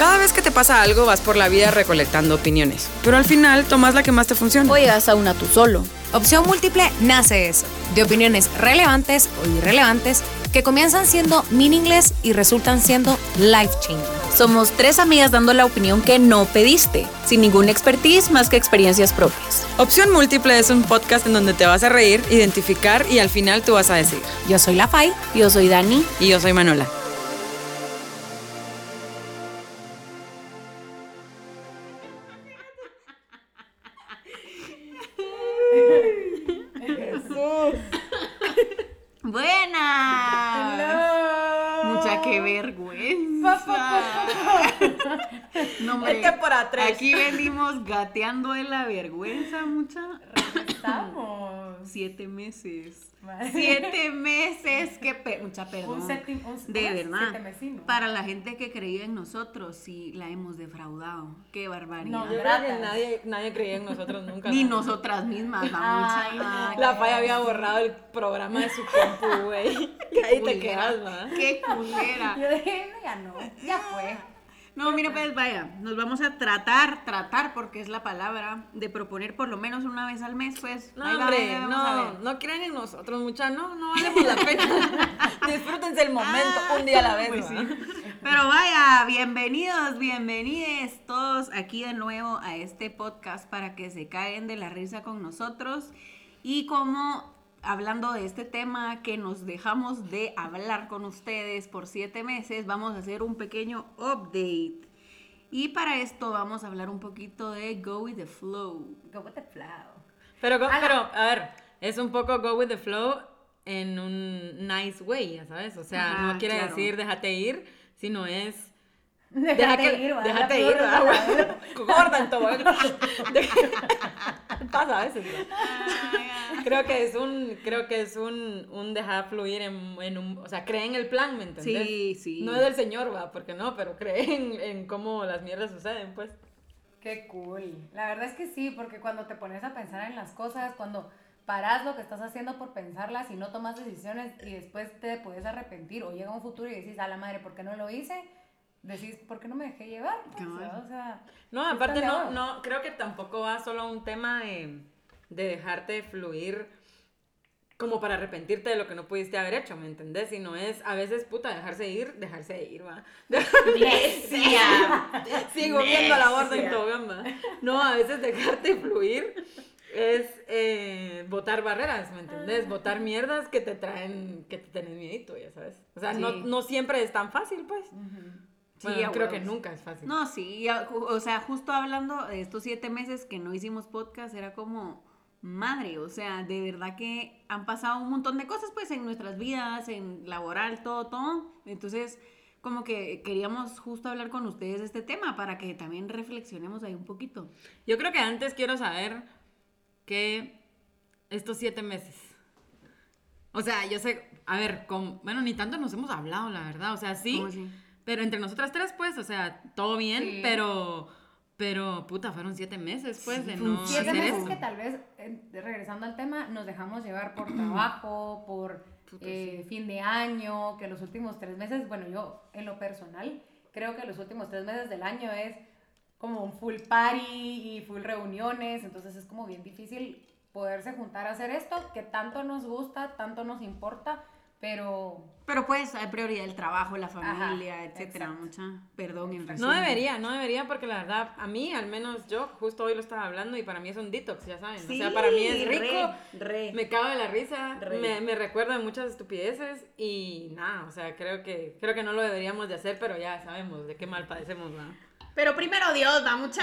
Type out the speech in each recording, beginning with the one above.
Cada vez que te pasa algo vas por la vida recolectando opiniones, pero al final tomas la que más te funciona. O llegas a una tú solo. Opción Múltiple nace eso, de opiniones relevantes o irrelevantes que comienzan siendo meaningless y resultan siendo life changing. Somos tres amigas dando la opinión que no pediste, sin ningún expertise más que experiencias propias. Opción Múltiple es un podcast en donde te vas a reír, identificar y al final tú vas a decir. Yo soy La Fai. Yo soy Dani. Y yo soy Manola. Por atrás. Aquí venimos gateando de la vergüenza, mucha. Estamos. Siete meses. Madre. Siete meses. Que pe- mucha perdón. Un un- de verdad. Para la gente que creía en nosotros, sí la hemos defraudado. Qué barbaridad. No, Yo creo que nadie, nadie creía en nosotros nunca. Ni ¿no? nosotras mismas, la Ay, mucha. no. La Fay había borrado el programa de su compu, güey. Ahí te quedas, ¿va? Qué culera. Yo dije, "No, ya no, ya fue. No, mira, pues vaya, nos vamos a tratar, tratar, porque es la palabra, de proponer por lo menos una vez al mes, pues. No, va, hombre, no, no crean en nosotros, mucha, no, no valemos la pena. Disfrútense el momento, un día a la vez. Pues ¿va? sí. Pero vaya, bienvenidos, bienvenides todos aquí de nuevo a este podcast para que se caigan de la risa con nosotros. Y como hablando de este tema que nos dejamos de hablar con ustedes por siete meses, vamos a hacer un pequeño update. Y para esto vamos a hablar un poquito de Go with the Flow. Go with the flow. Pero, go- pero, a ver, es un poco go with the flow en un nice way, ya sabes. O sea, Ajá, no quiere claro. decir déjate ir, sino es. Déjate ir, va. Pasa a veces, ¿no? Creo que es un, creo que es un, un dejar fluir en, en un, o sea, cree en el plan, ¿me entendés? Sí, sí. No es del señor, va, porque no, pero cree en, en cómo las mierdas suceden, pues. Qué cool. La verdad es que sí, porque cuando te pones a pensar en las cosas, cuando paras lo que estás haciendo por pensarlas y no tomas decisiones y después te puedes arrepentir o llega un futuro y decís, a la madre, ¿por qué no lo hice? Decís, ¿por qué no me dejé llevar? Pues, Cabal. o sea, No, aparte no, no, creo que tampoco va solo a un tema de, de dejarte fluir como para arrepentirte de lo que no pudiste haber hecho, ¿me entendés? Sino es a veces, puta, dejarse ir, dejarse ir, va. Sigo viendo la borda en tobogán, va. No, a veces dejarte fluir es eh, botar barreras, ¿me entendés? Botar mierdas que te traen, que te tienen miedito, ya sabes. O sea, no, Sí. no siempre es tan fácil, pues. Sí, Bueno, a creo que nunca es fácil. No, sí, o sea, justo hablando de estos siete meses que no hicimos podcast, era como, madre, o sea, de verdad que han pasado un montón de cosas, pues, en nuestras vidas, en laboral, todo, todo. Entonces, como que queríamos justo hablar con ustedes de este tema para que también reflexionemos ahí un poquito. Yo creo que antes quiero saber que estos siete meses. O sea, yo sé, a ver, con, bueno, ni tanto nos hemos hablado, la verdad. O sea, sí. Pero entre nosotras tres, pues, o sea, todo bien, Sí. pero, pero, puta, fueron siete meses, pues, de no Siete hacer meses esto. que tal vez, eh, regresando al tema, nos dejamos llevar por trabajo, por Puta, eh, fin de año, que los últimos tres meses, bueno, yo en lo personal, creo que los últimos tres meses del año es como un full party y full reuniones, entonces es como bien difícil poderse juntar a hacer esto, que tanto nos gusta, tanto nos importa, pero Pero pues hay prioridad el trabajo, la Ajá, familia, etcétera, exacto. mucha, perdón, en No debería, no debería, porque la verdad, a mí, al menos yo, justo hoy lo estaba hablando y para mí es un detox, ya saben. o sea, para mí es rico, re, re. me cago de la risa, Re. me, me recuerda de muchas estupideces y nada, o sea, creo que, creo que no lo deberíamos de hacer, pero ya sabemos de qué mal padecemos, ¿va? Pero primero Dios, va mucha.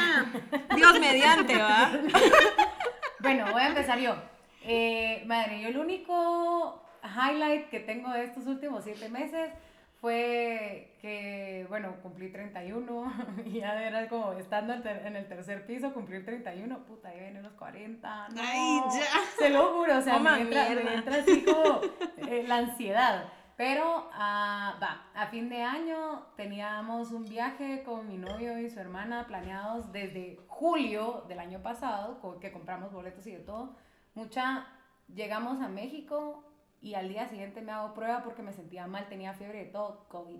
Dios mediante, ¿va? Bueno, voy a empezar yo. Eh, madre, yo el único highlight que tengo de estos últimos siete meses fue que, bueno, cumplí 31 y ya era como estando en el tercer piso, cumplir 31, puta, ya vienen los 40. No, Ay, ya. Se lo juro, o sea, me entra, me mierda. entra así como eh, la ansiedad. Pero, ah, va, a fin de año teníamos un viaje con mi novio y su hermana planeados desde julio del año pasado, que compramos boletos y de todo. Mucha, llegamos a México y al día siguiente me hago prueba porque me sentía mal, tenía fiebre y todo, COVID.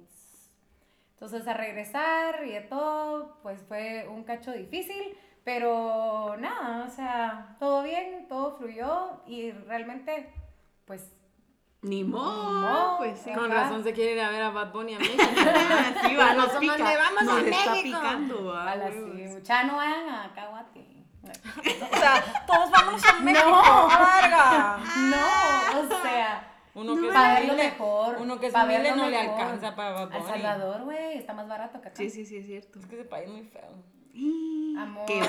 Entonces a regresar y de todo, pues fue un cacho difícil, pero nada, o sea, todo bien, todo fluyó y realmente, pues... Ni modo, modo, pues sí. Con razón se quiere ir a ver a Bad Bunny a México. Sí, va, nos pica. le vamos a nos está México. picando, va, A la huevos. sí, mucha no vayan a Caguate. O sea, todos vamos a México. No. ¡Larga! No, o sea, Uno que es para verlo humilde, mejor. uno que es para humilde no le mejor. alcanza para Bunny. Salvador, güey, está más barato que acá. Sí, sí, sí, es cierto. Es que ese país es muy feo. Amor, Qué.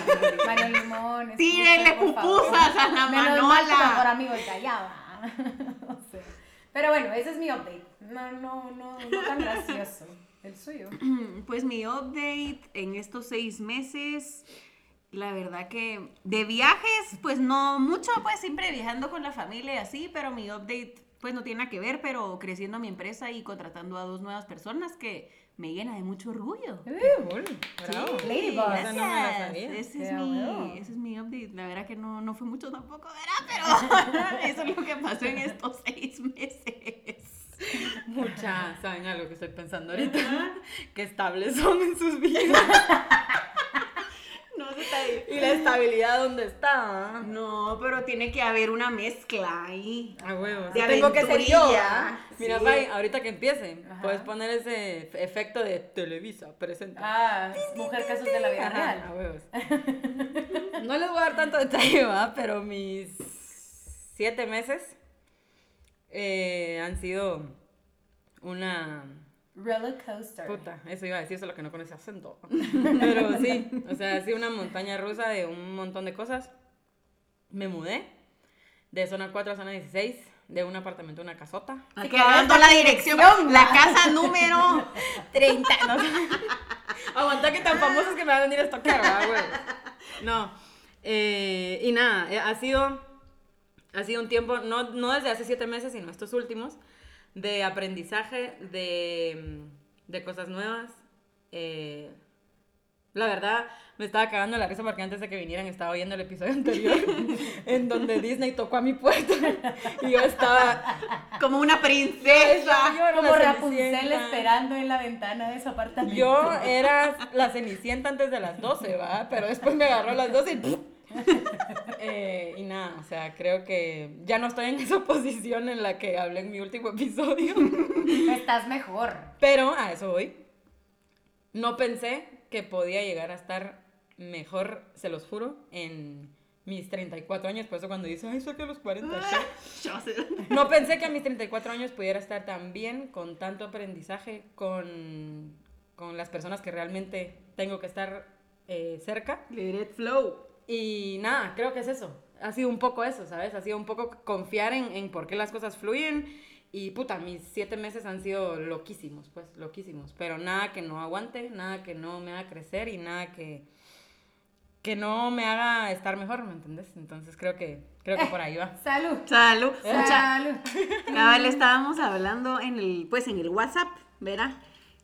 Mario Limón. Tírenle escuche, por favor. pupusas a la Menos mal Manola. mejor amigo el callaba. Pero bueno, ese es mi update. No, no, no, no tan gracioso. El suyo. Pues mi update en estos seis meses, la verdad que de viajes, pues no mucho, pues siempre viajando con la familia y así, pero mi update pues no tiene nada que ver, pero creciendo mi empresa y contratando a dos nuevas personas que me llena de mucho orgullo. Cool. Bravo. Ladybug. Esa no. Ese es, Qué mi, ese es mi update. La verdad que no, no fue mucho tampoco, ¿verdad? Pero eso es lo que pasó en estos seis meses. Mucha, ¿saben algo que estoy pensando ahorita? que estables son en sus vidas. Ahí. y la estabilidad donde está. No, pero tiene que haber una mezcla ahí. A huevos. De tengo que ser yo. aventurilla. Mira, Sí. Ahorita que empiece, Ajá. puedes poner ese efecto de Televisa, presenta. Ah, mujer casos de la vida Ajá, real. a huevos. No les voy a dar tanto detalle, ¿va? Pero mis siete meses eh, han sido una... Roller coaster. Puta, eso iba a decir, solo que no con ese acento. Pero sí, o sea, ha sido una montaña rusa de un montón de cosas. Me mudé de zona 4 a zona 16, de un apartamento a una casota. Aquí dando la dirección, la casa número 30, no Aguanta que tan famosos que me van a venir a tocar, ¿verdad, güey? No. eh, y nada, eh, ha sido, ha sido un tiempo, no, no desde hace siete meses, sino estos últimos, de aprendizaje, de, mm, de cosas nuevas. eh, la verdad, me estaba cagando la risa porque antes de que vinieran estaba oyendo el episodio anterior en donde Disney tocó a mi puerta y yo estaba como una princesa. yo Como Rapunzel esperando en la ventana de su apartamento. Yo era la cenicienta antes de las 12, ¿va? Pero después me agarró a las 12 y... Eh, y nada, o sea, creo que ya no estoy en esa posición en la que hablé en mi último episodio. Estás mejor. Pero a eso voy. No pensé que podía llegar a estar mejor, se los juro, en mis 34 años. Por eso cuando dice, ay, saqué los 40. ¿sí? Yo sé. No pensé que a mis 34 años pudiera estar tan bien, con tanto aprendizaje, con, con las personas que realmente tengo que estar eh, cerca. Let it flow. Y nada, creo que es eso. Ha sido un poco eso, ¿sabes? Ha sido un poco confiar en, en por qué las cosas fluyen. Y puta, mis siete meses han sido loquísimos, pues, loquísimos. Pero nada que no aguante, nada que no me haga crecer y nada que, que no me haga estar mejor, ¿me entendés? Entonces creo que, creo que por ahí va. Salud. Salud. Mucha- Salud. Cabal, estábamos hablando en el, pues en el WhatsApp, ¿verdad?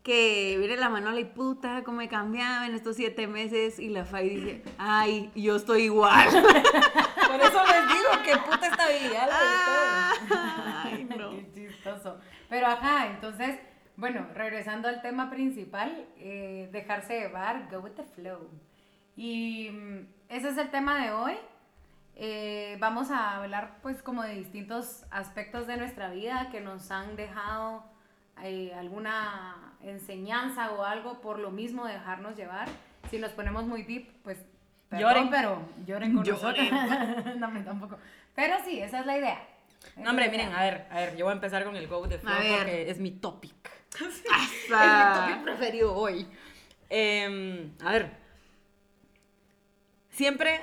Que mire la Manola y puta, cómo he cambiado en estos siete meses. Y la Fay dice, ay, yo estoy igual. Por eso les digo que puta estabilidad ustedes. ay, no. Qué chistoso. Pero ajá, entonces, bueno, regresando al tema principal, eh, dejarse llevar, go with the flow. Y mm, ese es el tema de hoy. Eh, vamos a hablar pues como de distintos aspectos de nuestra vida que nos han dejado eh, alguna enseñanza o algo por lo mismo de dejarnos llevar. Si nos ponemos muy deep, pues perdón, Lloren. pero lloren con Lloren. nosotros. no, tampoco. Pero sí, esa es la idea. Esa No, hombre, es miren, idea. a ver, a ver, yo voy a empezar con el Go the Flow porque es mi topic. Es mi topic preferido hoy. Em, a ver, siempre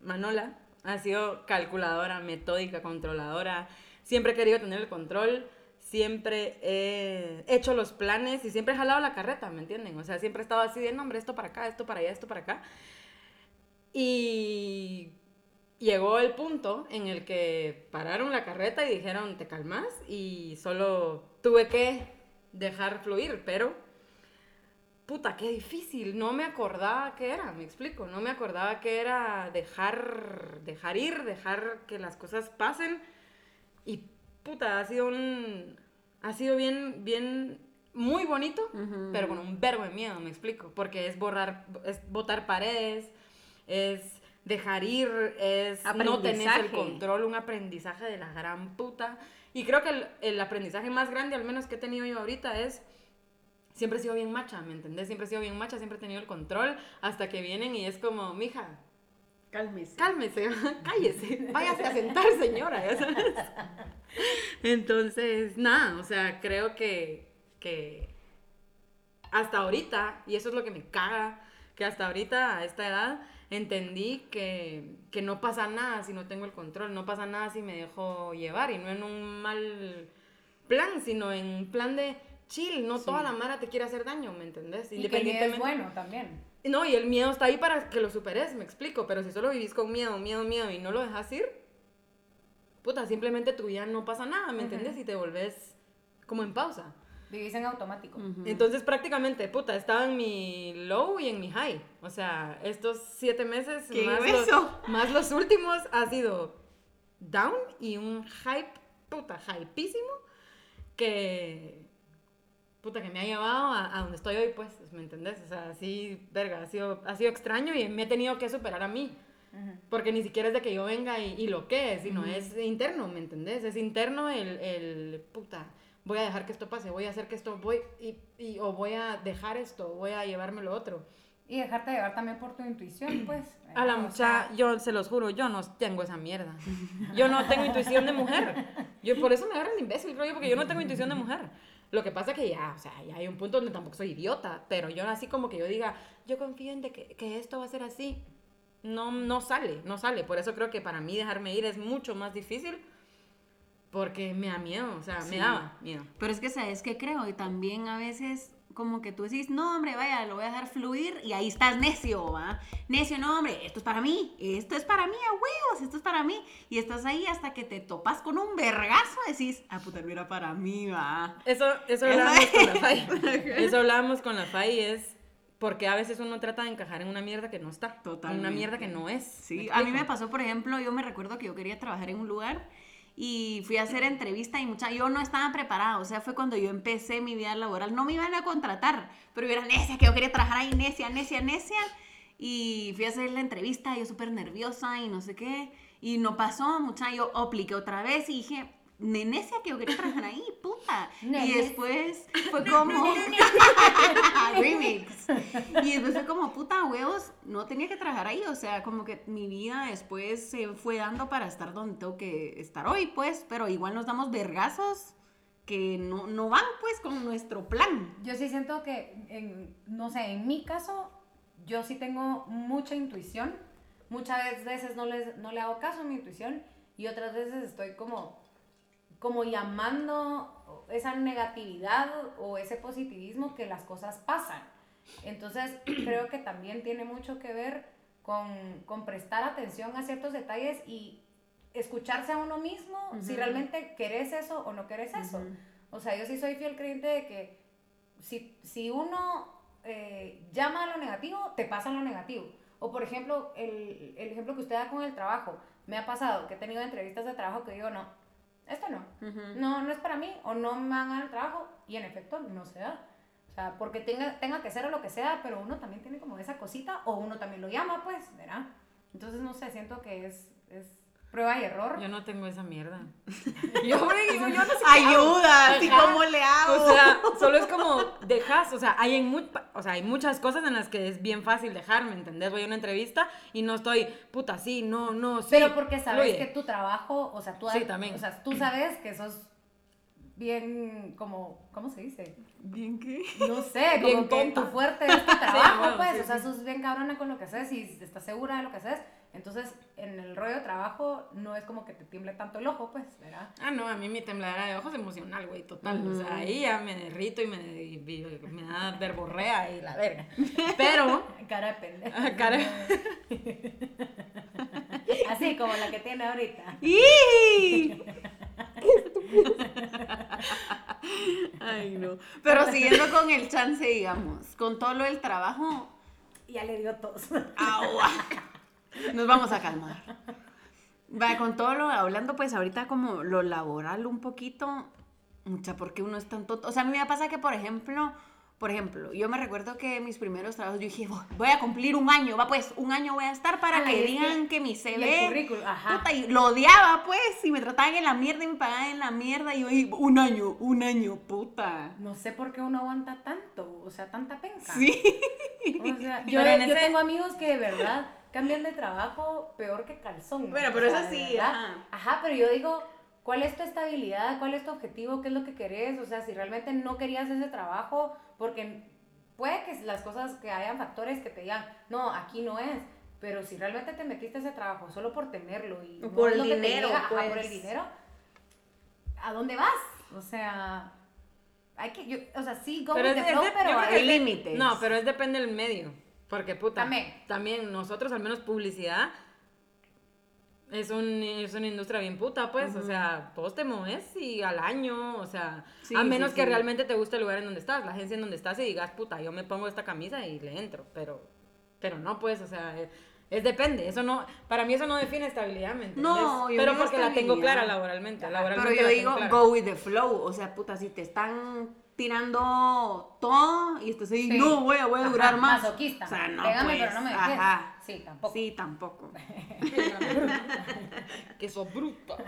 Manola ha sido calculadora, metódica, controladora. Siempre he querido tener el control. Siempre he hecho los planes y siempre he jalado la carreta, ¿me entienden? O sea, siempre he estado así de, no, hombre, esto para acá, esto para allá, esto para acá. Y llegó el punto en el que pararon la carreta y dijeron, te calmas, y solo tuve que dejar fluir, pero puta, qué difícil, no me acordaba qué era, me explico, no me acordaba qué era dejar, dejar ir, dejar que las cosas pasen, y puta, ha sido un, ha sido bien, bien muy bonito, pero con un verbo de miedo, me explico. Porque es borrar, es botar paredes, es dejar ir, es no tener el control, un aprendizaje de la gran puta. Y creo que el, el, aprendizaje más grande, al menos que he tenido yo ahorita, es siempre he sido bien macha, ¿me entendés? Siempre he sido bien macha, siempre he tenido el control, hasta que vienen y es como, mija, cálmese. Cálmese, cállese, váyase a sentar, señora, Entonces, nada, o sea, creo que, que hasta ahorita, y eso es lo que me caga, que hasta ahorita, a esta edad, entendí que, que, no pasa nada si no tengo el control, no pasa nada si me dejo llevar y no en un mal plan, sino en plan de chill, no toda la mara te quiere hacer daño, ¿me entendés? Independientemente. es bueno también. No, y el miedo está ahí para que lo superes, me explico, pero si solo vivís con miedo, miedo, miedo y no lo dejas ir, puta, simplemente tu vida no pasa nada, ¿me entendés? Y te volvés como en pausa. Vivís en automático. Entonces prácticamente, puta, estaba en mi low y en mi high. O sea, estos siete meses más los, más los últimos ha sido down y un hype, puta, hypeísimo que, puta, que me ha llevado a, donde estoy hoy, pues, ¿me entendés? O sea, sí, verga, ha sido, ha sido extraño y me he tenido que superar a mí. Porque ni siquiera es de que yo venga y, y lo que, sino es interno, ¿me entendés? Es interno el, el puta voy a dejar que esto pase, voy a hacer que esto, voy, y, o voy a dejar esto, voy a llevarme lo otro. Y dejarte llevar también por tu intuición, pues. A la mucha, yo se los juro, yo no tengo esa mierda. Yo no tengo intuición de mujer. Yo por eso me agarran de imbécil, creo yo, porque yo no tengo intuición de mujer. Lo que pasa es que ya, o sea, ya hay un punto donde tampoco soy idiota, pero yo así como que yo diga, yo confío en de que, que esto va a ser así. No, no sale, no sale. Por eso creo que para mí dejarme ir es mucho más difícil porque me da miedo, o sea, me daba miedo. Pero es que, ¿sabes qué creo? Y también a veces como que tú decís, no, hombre, vaya, lo voy a dejar fluir y ahí estás necio, ¿va? Necio, no, hombre, esto es para mí, esto es para mí, a huevos, esto es para mí. Y estás ahí hasta que te topas con un vergazo, decís, ah, puta, no era para mí, va. Eso, eso hablábamos con la FAI. Eso hablábamos con la FAI, es porque a veces uno trata de encajar en una mierda que no está. Total. En una mierda que no es. Sí, a mí me pasó, por ejemplo, yo me recuerdo que yo quería trabajar en un lugar y fui a hacer entrevista y mucha, yo no estaba preparada, o sea, fue cuando yo empecé mi vida laboral, no me iban a contratar, pero yo era necia, que yo quería trabajar ahí, necia, necia, necia, y fui a hacer la entrevista, yo súper nerviosa y no sé qué, y no pasó, mucha, yo apliqué otra vez y dije, nenecia que yo quería trabajar ahí, puta. Y después fue como remix. Y después fue como, puta, huevos, no tenía que trabajar ahí, o sea, como que mi vida después se fue dando para estar donde tengo que estar hoy, pues, pero igual nos damos vergazos que no, no van, pues, con nuestro plan. Yo sí siento que, en, no sé, en mi caso, yo sí tengo mucha intuición. Muchas veces no, les, no le hago caso a mi intuición y otras veces estoy como como llamando esa negatividad o ese positivismo que las cosas pasan. Entonces, creo que también tiene mucho que ver con, con prestar atención a ciertos detalles y escucharse a uno mismo si realmente querés eso o no querés eso. O sea, yo sí soy fiel creyente de que si, si uno eh, llama a lo negativo, te pasa lo negativo. O por ejemplo, el, el ejemplo que usted da con el trabajo. Me ha pasado que he tenido entrevistas de trabajo que digo, no, esto no, no, no es para mí, o no me van a dar trabajo, y en efecto no se da. O sea, porque tenga, tenga que ser o lo que sea, pero uno también tiene como esa cosita, o uno también lo llama, pues, ¿verdad? Entonces, no sé, siento que es, es prueba y error. Yo no tengo esa mierda. yo, yo, yo no sé Ayuda, ¿y cómo le hago? O sea, solo es como dejas, o sea, hay en o sea, hay muchas cosas en las que es bien fácil dejar, ¿me entendés? Voy a una entrevista y no estoy, puta, sí, no, no, sí. Pero porque sabes que tu trabajo, o sea, tú, sí, también. O sea, tú sabes que sos bien como, ¿cómo se dice? ¿Bien qué? No sé, bien como que tu fuerte es tu trabajo, pues, o sea, sos bien cabrona con lo que haces y estás segura de lo que haces entonces, en el rollo de trabajo no es como que te tiemble tanto el ojo, pues, ¿verdad? Ah, no, a mí mi tembladera de ojos es emocional, güey, total. O sea, ahí ya me derrito y me, me da verborrea y la verga. Pero... cara de pendejo. Ah, cara... Así como la que tiene ahorita. ¡Y! Ay, no. Pero siguiendo con el chance, digamos, con todo lo del trabajo... Ya le dio tos. ¡Agua! Nos vamos a calmar. Va, con todo lo hablando, pues ahorita como lo laboral un poquito, Mucha, porque uno es tan tonto. O sea, a mí me pasa que, por ejemplo, por ejemplo, yo me recuerdo que mis primeros trabajos, yo dije, "Voy- a cumplir un año, va pues, un año voy a estar para Ah, que y es digan que- que mi y el CV, currículum, ajá. puta, y lo odiaba, pues, y me trataban en la mierda y me pagaban en la mierda, y yo, "Ay, un año, un año, puta. No sé por qué uno aguanta tanto, o sea, tanta penca. Sí. O sea, yo, Pero en yo ese- tengo amigos que de verdad cambian de trabajo peor que calzón. Bueno, pero eso sí, ajá. Ajá, pero yo digo, ¿cuál es tu estabilidad? ¿Cuál es tu objetivo? ¿Qué es lo que querés? O sea, si realmente no querías ese trabajo, porque puede que las cosas, que hayan factores que te digan, no, aquí no es. Pero si realmente te metiste a ese trabajo solo por tenerlo y no por es el lo que te dinero, llega, ajá, por pues. el dinero, ¿a dónde vas? O sea, hay que, yo, o sea, sí, go Pero es- the es de- pero hay límites. No, pero es depende del medio. Porque, puta. También. También nosotros, al menos publicidad, es, un, es una industria bien puta, pues. O sea, vos te y al año, o sea, Sí, a sí, menos que sí. realmente te guste el lugar en donde estás, la agencia en donde estás y digas, puta, yo me pongo esta camisa y le entro. Pero, pero no, pues, o sea. Es, es depende, eso no, para mí eso no define estabilidad, ¿me entiendes? No, yo pero porque la tengo clara laboralmente, Pero laboralmente yo la tengo digo, go with the flow. O sea, puta, si te están tirando todo y estás ahí, Sí. no, voy a, voy a Ajá, durar más. Masoquista. O sea, no, Pégame, pues, pero no me dejes. Ajá. Sí, tampoco. Sí, tampoco. que sos bruta.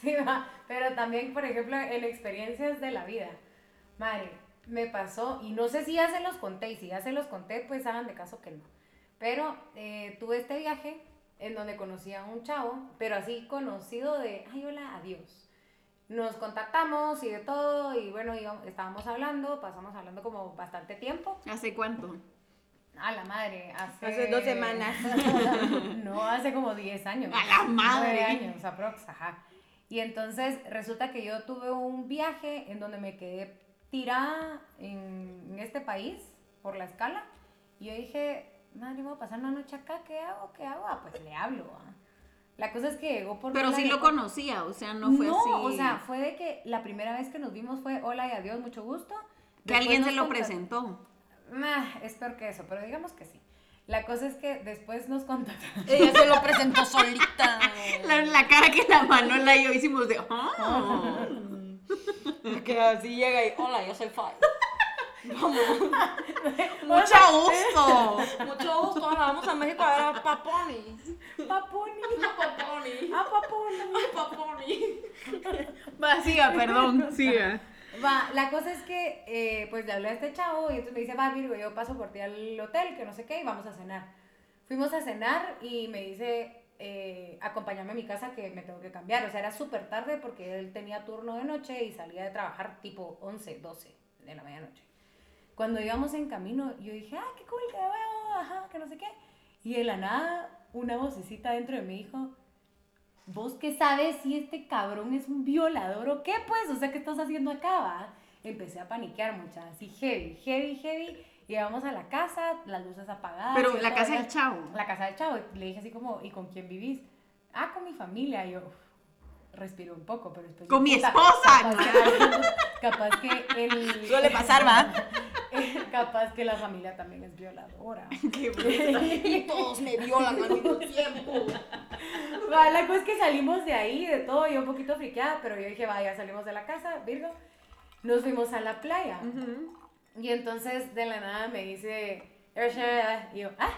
Sí, va. Pero también, por ejemplo, en experiencias de la vida. Madre, me pasó, y no sé si ya se los conté, y si ya se los conté, pues hagan de caso que no. Pero eh, tuve este viaje en donde conocí a un chavo, pero así conocido de, ay, hola, adiós. Nos contactamos y de todo, y bueno, íbamos- estábamos hablando, pasamos hablando como bastante tiempo. ¿Hace cuánto? A la madre, hace... Hace dos semanas. no, hace como 10 años. ¡A la madre! 9 años, aprox, ajá. Y entonces resulta que yo tuve un viaje en donde me quedé tirada en, en este país por la escala. Y yo dije, madre, voy a pasar una noche acá, ¿qué hago? ¿Qué hago? Ah, pues le hablo. ah. La cosa es que llegó por Pero sí lo conocía, o sea, no fue así. o sea, fue de que la primera vez que nos vimos fue hola y adiós, mucho gusto. que alguien se lo presentó. Nah, es peor que eso, pero digamos que sí. La cosa es que después nos contactamos. Ella se lo presentó solita. La, la cara que la Manola y yo hicimos de. "Ah". Que así llega y, hola, yo soy Fai. Mucho gusto. Mucho gusto, ahora vamos a México a ver a Paponi. Paponi. Paponi. Ah, Paponi. Paponi. Va, siga, perdón, siga. Va, la cosa es que, eh, pues le hablé a este chavo y entonces me dice, va, Virgo, yo paso por ti al hotel, que no sé qué, y vamos a cenar. Fuimos a cenar y me dice, eh, acompáñame a mi casa que me tengo que cambiar. O sea, era súper tarde porque él tenía turno de noche y salía de trabajar tipo 11, 12 de la medianoche. Cuando íbamos en camino, yo dije, ah, qué cool, que veo, ajá, que no sé qué. Y de la nada, una vocecita dentro de mí dijo, ¿Vos qué sabes si este cabrón es un violador o qué, pues? O sea, ¿qué estás haciendo acá, va? Empecé a paniquear mucha, así heavy, heavy, heavy. Llegamos a la casa, las luces apagadas. Pero la casa del chavo. La casa del chavo. Le dije así como, ¿y con quién vivís? Ah, con mi familia. Y yo respiré un poco, pero después... Con mi puta, esposa, Capaz, capaz que el... Suele pasar, ¿va? capaz que la familia también es violadora. Y todos me violan al mismo tiempo. Va, la cosa es que salimos de ahí, de todo, yo un poquito friqueada, pero yo dije, vaya, salimos de la casa, Virgo, nos fuimos a la playa. Y entonces de la nada me dice, y yo, ah,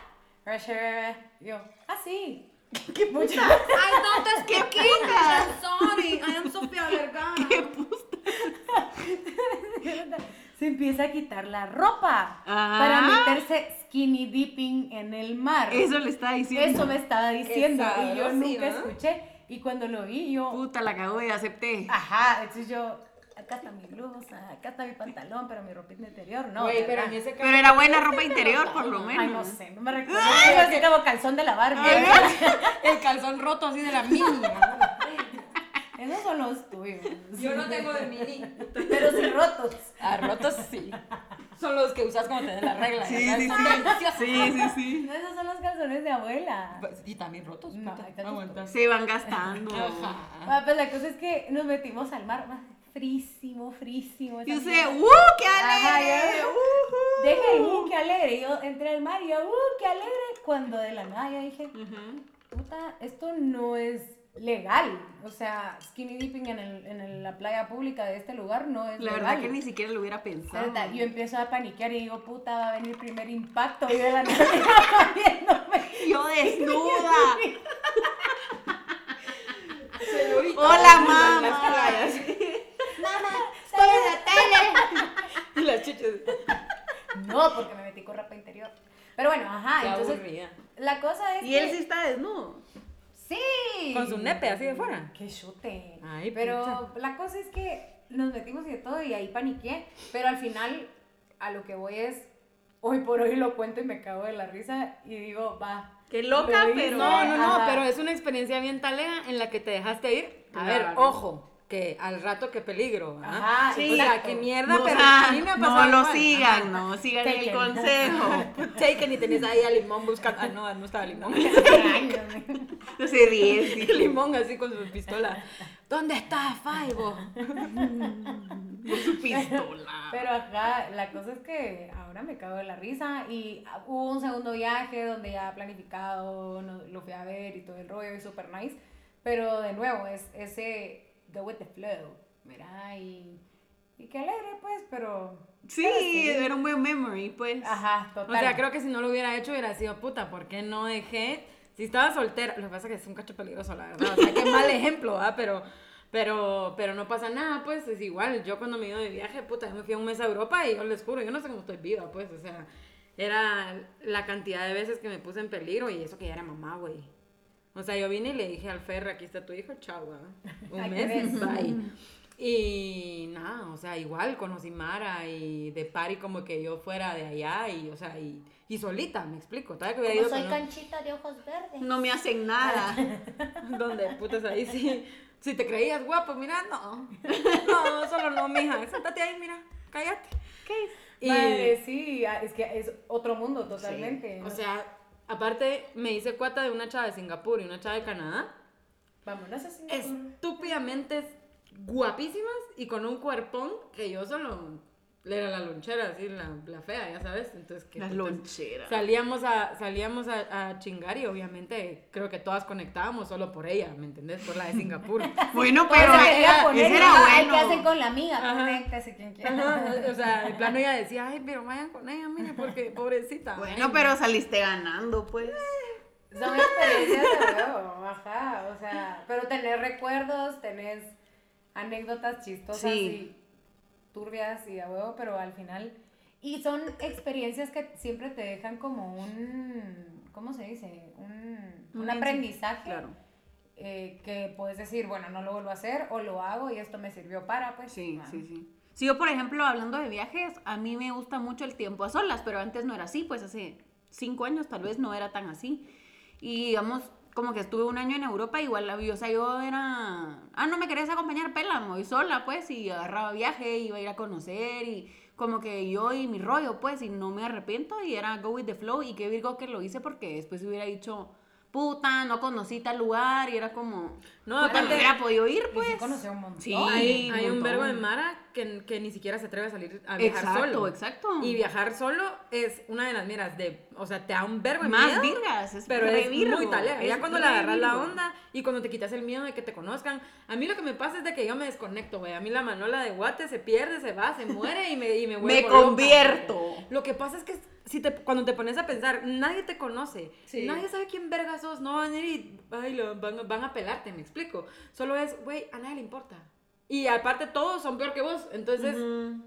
y yo, ah, sí. ¿Qué mucho? I don't speak English, I'm sorry. I am Sofía Vergara. Se empieza a quitar la ropa Ah. para meterse skinny dipping en el mar. Eso le está diciendo. Eso me estaba diciendo y yo nunca escuché. Y cuando lo vi, yo, Puta, la cagó y acepté. Ajá, entonces yo, acá está mi blusa, acá está mi pantalón, pero mi ropita interior, no. Pero ¿verdad? en ese caso. Pero era buena ropa interior, por lo menos. Ay, no sé, no me recuerdo. Algo así como calzón de la Barbie. El calzón roto así de la mini. Esos son los tuyos. Yo no tengo de mini. Pero sí rotos. Ah, rotos sí. Son los que usas cuando te den la regla. Sí, sí, sí. Sí, sí, sí. Esos son los calzones de abuela. Y también rotos. No, Aguanta. Se van gastando. Ajá. Ah, pues la cosa es que nos metimos al mar. ah, Frísimo, frísimo. Y usted, mierda. ¡uh, qué Ajá, alegre! yo- ujú. Deja el uh, qué alegre. Yo entré al mar y yo, uh, qué alegre. Cuando de la nada yo dije, puta, esto no es legal. O sea, skinny dipping en, el, en la playa pública de este lugar no es La legal. verdad que ni siquiera lo hubiera pensado. ¿Verdad? Yo empiezo a paniquear y digo, puta, va a venir primer impacto. Y de la nada viéndome. Yo desnuda. Hola, mamá. Mamá, estoy en la tele. Y las chichas. No, porque me metí con ropa interior. Pero bueno, ajá, Qué entonces aburrida. la cosa es Y que... él sí está desnudo. Sí. Con su nepe así de fuera. Qué chute. Ay, pero la cosa es que nos metimos y de todo y ahí paniqué. Pero al final, a lo que voy es, hoy por hoy lo cuento y me cago de la risa y digo, va. Qué loca, Lo pero. No, no, no, Ajá. pero es una experiencia bien talega en la que te dejaste ir. A ver, ojo, que al rato qué peligro. ¿ah? Ajá, sí, sí. o sea, qué mierda, No, pero a mí me ha pasado no lo igual. sigan, Ajá. no sigan el Taken. consejo. Taken y tenés ahí a limón buscando. Ah, no, no estaba limón. No ríe. sí. limón así con su pistola. ¿Dónde está Faibo? Con su pistola. Pero acá la cosa es que ahora me cago de la risa y hubo un segundo viaje donde ya planificado, lo fui a ver y todo el rollo y super nice. Pero de nuevo, es ese go with the flow, ¿verdad? Y, y qué alegre pues, pero... Sí, pero sí. era un buen memory, pues. Ajá, O total. sea, creo que si no lo hubiera hecho hubiera sido puta. ¿Por qué no dejé? Si estaba soltera, lo que pasa es que es un cacho peligroso, la verdad. O sea, qué mal ejemplo, ¿ah? Pero, pero, pero no pasa nada, pues es igual. Yo cuando me iba de viaje, puta, yo me fui a un mes a Europa y yo les juro, yo no sé cómo estoy viva, pues. O sea, era la cantidad de veces que me puse en peligro y eso que ya era mamá, güey. O sea, yo vine y le dije al Ferre, aquí está tu hijo, chao. Un qué mes, bye. Y nada, o sea, igual conocí Mara y de pari como que yo fuera de allá y, o sea, y, y solita, me explico. Que Como ido soy con canchita de ojos verdes. No me hacen nada. donde putas ahí sí. Si te creías guapo, mira, no. No, solo no, mija. Siéntate ahí, mira, cállate. Y, Madre, sí, ah, es que es otro mundo totalmente. o sea, aparte me hice cuata de una chava de Singapur y una chava de Canadá. Vámonos a Singapur. estúpidamente guapísimas y con un cuerpón que yo solo era la lonchera, así, la, la fea, ya sabes. Entonces, que Las putas. loncheras. Salíamos a, salíamos a, a chingar y obviamente creo que todas conectábamos solo por ella, ¿me entendés? Por la de Singapur. Bueno, Pero quería era, poner, ¿Qué hacen con la amiga? Ajá. Quien quiera. Ajá, o sea, de plano ella decía, ay, pero vayan con ella, mira, porque pobrecita. Bueno, pero saliste ganando, pues. Son experiencias de ajá, o sea, pero tenés recuerdos, tenés anécdotas chistosas Sí. y turbias y a huevo, pero al final, y son experiencias que siempre te dejan como un, ¿cómo se dice? Un, un Un aprendizaje. Claro. eh, que puedes decir, bueno, no lo vuelvo a hacer o lo hago y esto me sirvió para, pues. Sí, ah. sí, sí. Si yo, por ejemplo, hablando de viajes, a mí me gusta mucho el tiempo a solas, pero antes no era así, pues hace cinco años tal vez no era tan así. Y digamos, como que estuve un año en Europa, igual, la o yo era, ah, no me querías acompañar, pela, me voy sola, pues, y agarraba viaje, iba a ir a conocer, y como que yo y mi rollo, pues, y no me arrepiento, y era go with the flow, y qué virgo que lo hice porque después hubiera dicho, puta, no conocí tal lugar, y era como, No, aparte aparte, hubiera podido ir, Y sí pues. conocí un montón. Sí. hay, un hay un montón. verbo de Mara que, que ni siquiera se atreve a salir a viajar Exacto, solo. exacto. Y viajar solo es una de las miras de, o sea, te da un verbo de Más miedo. virgas, es Pero es virgo, muy talega. Ya cuando le agarras la onda y cuando te quitas el miedo de que te conozcan. A mí lo que me pasa es de que yo me desconecto, güey. A mí la manola de guate se pierde, se va, se muere y me, y me vuelvo Me loca. convierto. Lo que pasa es que si te, cuando te pones a pensar, nadie te conoce. Sí. Nadie sabe quién verga sos. No van a ir y ay, lo- van, van a pelarte, me explico. Solo es, güey, a nadie le importa. Y aparte todos son peor que vos. Entonces,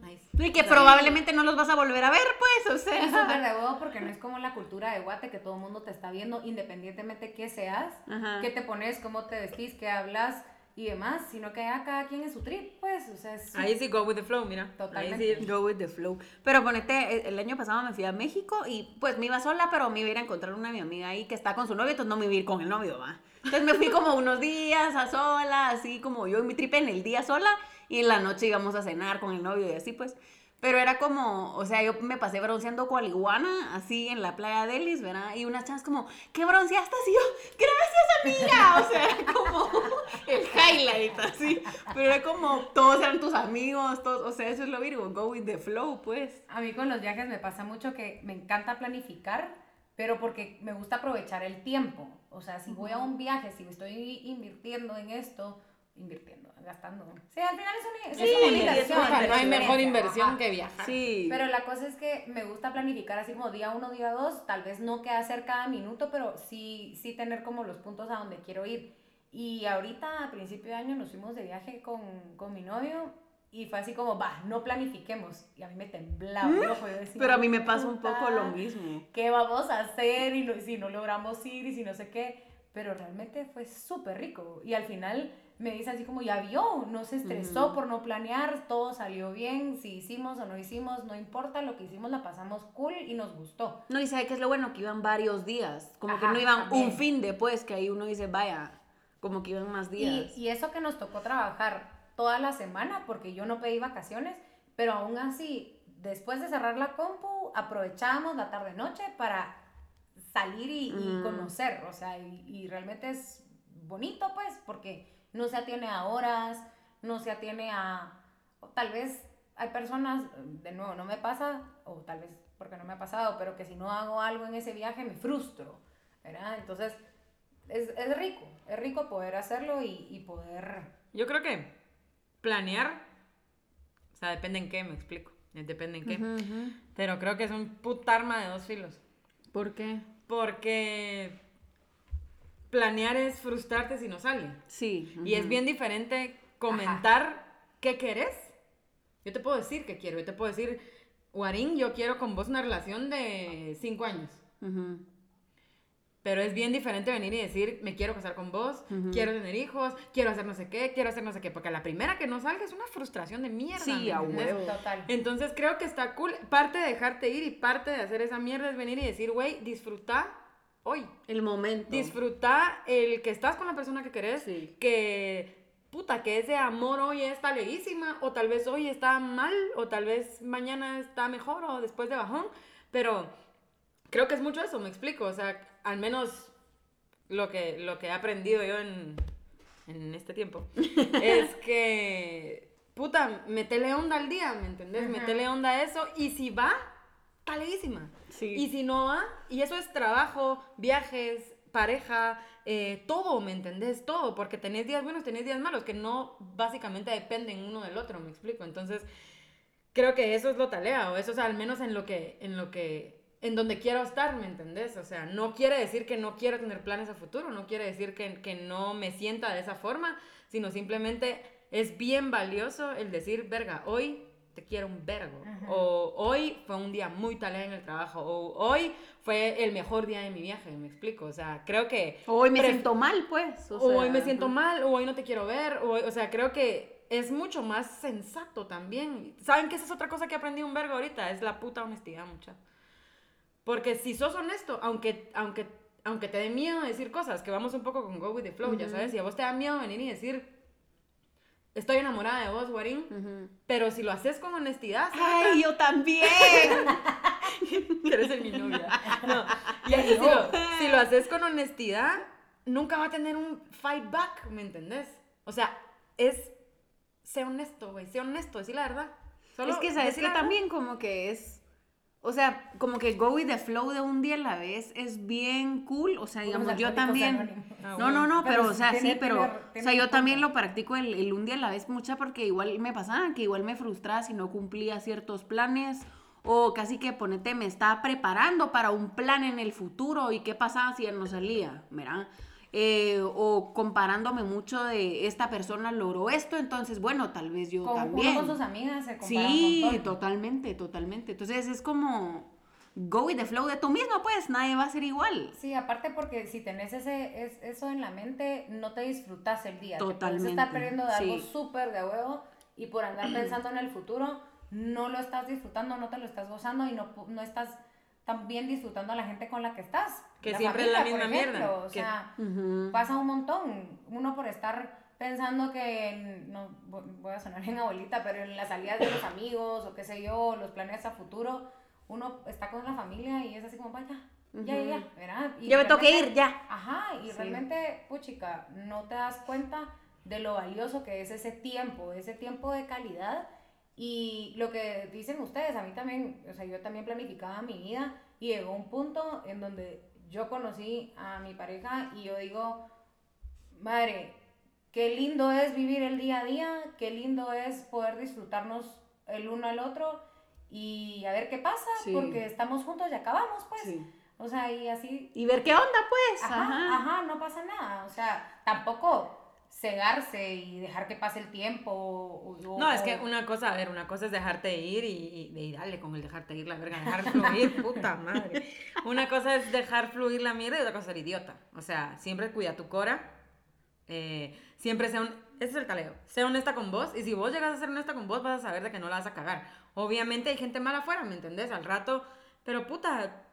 nice. Y que probablemente no los vas a volver a ver, pues, o Es sea. súper de huevo porque no es como la cultura de Guate que todo el mundo te está viendo independientemente qué seas, Ajá. qué te pones, cómo te vestís, qué hablas y demás, sino que ya cada quien en su trip, pues, o sea, es Ahí sí, go with the flow, mira. Totalmente. Ahí sí. Go with the flow. Pero ponete, eh, el año pasado me fui a México y pues me iba sola, pero me iba a ir a encontrar una mi amiga ahí que está con su novio, entonces no me iba a ir con el novio, va. Entonces me fui como unos días a sola, así como yo en mi trip en el día sola y en la noche íbamos a cenar con el novio y así pues. Pero era como, o sea, yo me pasé bronceando cual iguana, así en la playa de Ellis, ¿verdad? Y unas chavas como, ¿qué bronceaste? Y yo, gracias amiga. O sea, era como el highlight, así. Pero era como, todos eran tus amigos, todos, o sea, eso es lo virgo, go with the flow, pues. A mí con los viajes me pasa mucho que me encanta planificar, pero porque me gusta aprovechar el tiempo. O sea, si voy a un viaje, si estoy invirtiendo en esto, invirtiendo, gastando. Sí, al final es una, es Sí, una es inversión. una- no hay es mejor inversión ajá. que viajar. Sí. Pero la cosa es que me gusta planificar así como día uno, día dos, tal vez no que hacer cada minuto, pero sí, sí tener como los puntos a donde quiero ir. Y ahorita a principio de año nos fuimos de viaje con, con mi novio y fue así como, va, no planifiquemos. Y a mí me temblaba. ojo, yo decía, Pero a mí me pasa un "Puta, poco lo mismo. ¿Qué vamos a hacer? Y no- si no logramos ir y si no sé qué. Pero realmente fue súper rico. Y al final me dice así como, ya vio, no se estresó Ujú. por no planear, todo salió bien, si hicimos o no hicimos, no importa, lo que hicimos la pasamos cool y nos gustó. No, y sabe que es lo bueno, que iban varios días. Como que Ajá, no iban también. un fin después, que ahí uno dice, vaya, como que iban más Y, días. y eso que nos tocó trabajar toda la semana, porque yo no pedí vacaciones, pero aún así, después de cerrar la compu, aprovechábamos la tarde-noche para salir y, y Mm. conocer, o sea, y, y realmente es bonito, pues, porque no se atiene a horas, no se atiene a, tal vez hay personas, de nuevo, no me pasa, o tal vez porque no me ha pasado, pero que si no hago algo en ese viaje me frustro, ¿verdad? Entonces, es, es rico, es rico poder hacerlo y, y poder... Yo creo que planear, o sea, depende en qué, me explico. Depende en qué. Pero creo que es un puta arma de dos filos. ¿Por qué? Porque planear es frustrarte si no sale. Sí. Y es bien diferente comentar qué querés. Yo te puedo decir qué quiero. Yo te puedo decir, Warín, yo quiero con vos una relación de cinco años. Pero es bien diferente venir y decir, me quiero casar con vos, quiero tener hijos, quiero hacer no sé qué, quiero hacer no sé qué. Porque la primera que no salga es una frustración de mierda. Sí, ¿me a huevo. Total. Entonces creo que está cool. Parte de dejarte ir y parte de hacer esa mierda es venir y decir, güey, disfruta hoy. El momento. Disfruta el que estás con la persona que querés, Sí. que puta, que ese amor hoy está leísima, o tal vez hoy está mal, o tal vez mañana está mejor, o después de bajón, pero creo que es mucho eso, me explico, o sea, al menos lo que, lo que he aprendido yo en, en este tiempo, es que, puta, metele onda al día, ¿me entendés? Metele onda a eso, y si va, está leísima. Sí. Y si no va, y eso es trabajo, viajes, pareja, eh, todo, ¿me entendés? Todo, porque tenés días buenos, tenés días malos, que no básicamente dependen uno del otro, ¿me explico? Entonces, creo que eso es lo talea, o eso es al menos en lo que, en lo que, en donde quiero estar, ¿me entendés? O sea, no quiere decir que no quiero tener planes a futuro, no quiere decir que, que no me sienta de esa forma, sino simplemente es bien valioso el decir, verga, hoy te quiero un vergo, Ajá. o hoy fue un día muy talea en el trabajo, o hoy fue el mejor día de mi viaje, ¿me explico? O sea, creo que... Hoy me siento mal, pues. o o hoy me siento mal, o hoy no te quiero ver, o, o sea, creo que es mucho más sensato también. ¿Saben que esa es otra cosa que aprendí un vergo ahorita? Es la puta honestidad, mucha. Porque si sos honesto, aunque, aunque, aunque te dé miedo decir cosas, que vamos un poco con go with the flow, ya Ujú. sabes, si a vos te da miedo venir y decir, estoy enamorada de vos, Warín, Ujú. pero si lo haces con honestidad, Ay, yo también. que eres en mi novia. No. Y así, si, lo, si lo haces con honestidad, nunca va a tener un fight back, ¿me entendés? O sea, es. Sé honesto, güey. Sé honesto, decir la verdad. Solo es que sabes que también como que es, o sea, como que go with the flow de un día a la vez es bien cool, o sea, digamos, yo también. Ah, no, no, no, Pero pero, o sea, tiene- sí, pero, tiene- o sea, yo también lo practico el, el un día a la vez mucha porque igual me pasaba que igual me frustraba si no cumplía ciertos planes o casi que ponete, me estaba preparando para un plan en el futuro y qué pasaba si él no salía, ¿verdad? Eh, o comparándome mucho de esta persona logró esto, entonces, bueno, tal vez yo Con, también. uno con sus amigas se Sí, totalmente, totalmente. Entonces es como go with the flow de tú mismo, pues nadie va a ser igual. Sí, aparte porque si tenés ese, es, eso en la mente, no te disfrutas el día. Te Totalmente, estar perdiendo de algo sí. súper de huevo y por andar pensando en el futuro, no lo estás disfrutando, no te lo estás gozando y no, no estás también disfrutando a la gente con la que estás. Que siempre es la familia, por misma ejemplo, mierda, O que- sea, Ujú. pasa un montón. Uno por estar pensando que, no vo- voy a sonar en abuelita, pero en las salidas de los amigos o qué sé yo, los planes a futuro, uno está con la familia y es así como, vaya, ya, ya, ya, ¿verdad? Y Ya me tengo que ir, ya. Ajá, y Sí. realmente, puchica, no te das cuenta de lo valioso que es ese tiempo, ese tiempo de calidad Y lo que dicen ustedes, a mí también, o sea, yo también planificaba mi vida y llegó un punto en donde yo conocí a mi pareja y yo digo, madre, qué lindo es vivir el día a día, qué lindo es poder disfrutarnos el uno al otro y a ver qué pasa, Sí. porque estamos juntos y acabamos, pues. Sí. O sea, y así Y ver qué onda, pues. Ajá, Ajá. ajá, no pasa nada. O sea, tampoco cegarse y dejar que pase el tiempo. o- o- No, es que una cosa, a ver, una cosa es dejarte ir y, y, y dale con el dejarte ir la verga, dejar fluir, puta madre. Una cosa es dejar fluir la mierda y otra cosa es ser idiota. O sea, siempre cuida tu cora, eh, siempre sea un... Ese es el caleo. Sea honesta con vos y si vos llegas a ser honesta con vos vas a saber de que no la vas a cagar. Obviamente hay gente mala afuera, ¿me entendés? Al rato, pero puta,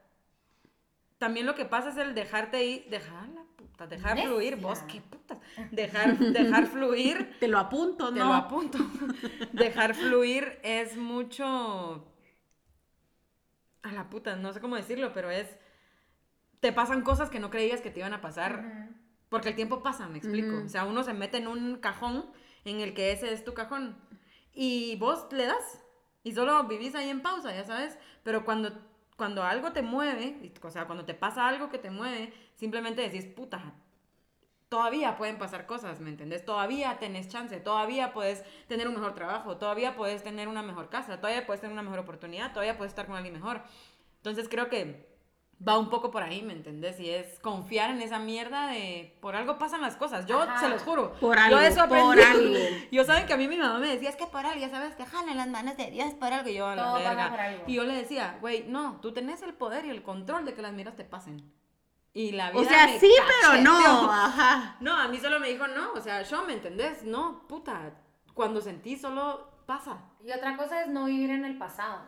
también lo que pasa es el dejarte ir, dejar la puta, dejar Necia. fluir, vos qué putas, dejar, dejar fluir Te lo apunto, te ¿no? lo apunto. Dejar fluir es mucho. A la puta, no sé cómo decirlo, pero es. Te pasan cosas que no creías que te iban a pasar. Porque el tiempo pasa, me explico. O sea, uno se mete en un cajón en el que ese es tu cajón. Y vos le das. Y solo vivís ahí en pausa, ya sabes. Pero cuando, cuando algo te mueve, o sea, cuando te pasa algo que te mueve, simplemente decís, puta, todavía pueden pasar cosas, ¿me entendés? Todavía tenés chance, todavía puedes tener un mejor trabajo, todavía puedes tener una mejor casa, todavía puedes tener una mejor oportunidad, todavía puedes estar con alguien mejor. Entonces creo que va un poco por ahí, ¿me entendés? Y es confiar en esa mierda de por algo pasan las cosas. Yo Ajá. se los juro. Por yo algo, eso por aprendí. algo. Yo saben que a mí mi mamá me decía, es que por algo, ya sabes, te jalan las manos de Dios por algo. Y yo a la verga. por algo. Y yo le decía, güey, no, tú tenés el poder y el control de que las mierdas te pasen. Y la vida O sea, me sí, pero no. Ajá. No, a mí solo me dijo, no, o sea, yo, ¿me entendés? No, puta, cuando sentí solo pasa. Y otra cosa es no vivir en el pasado.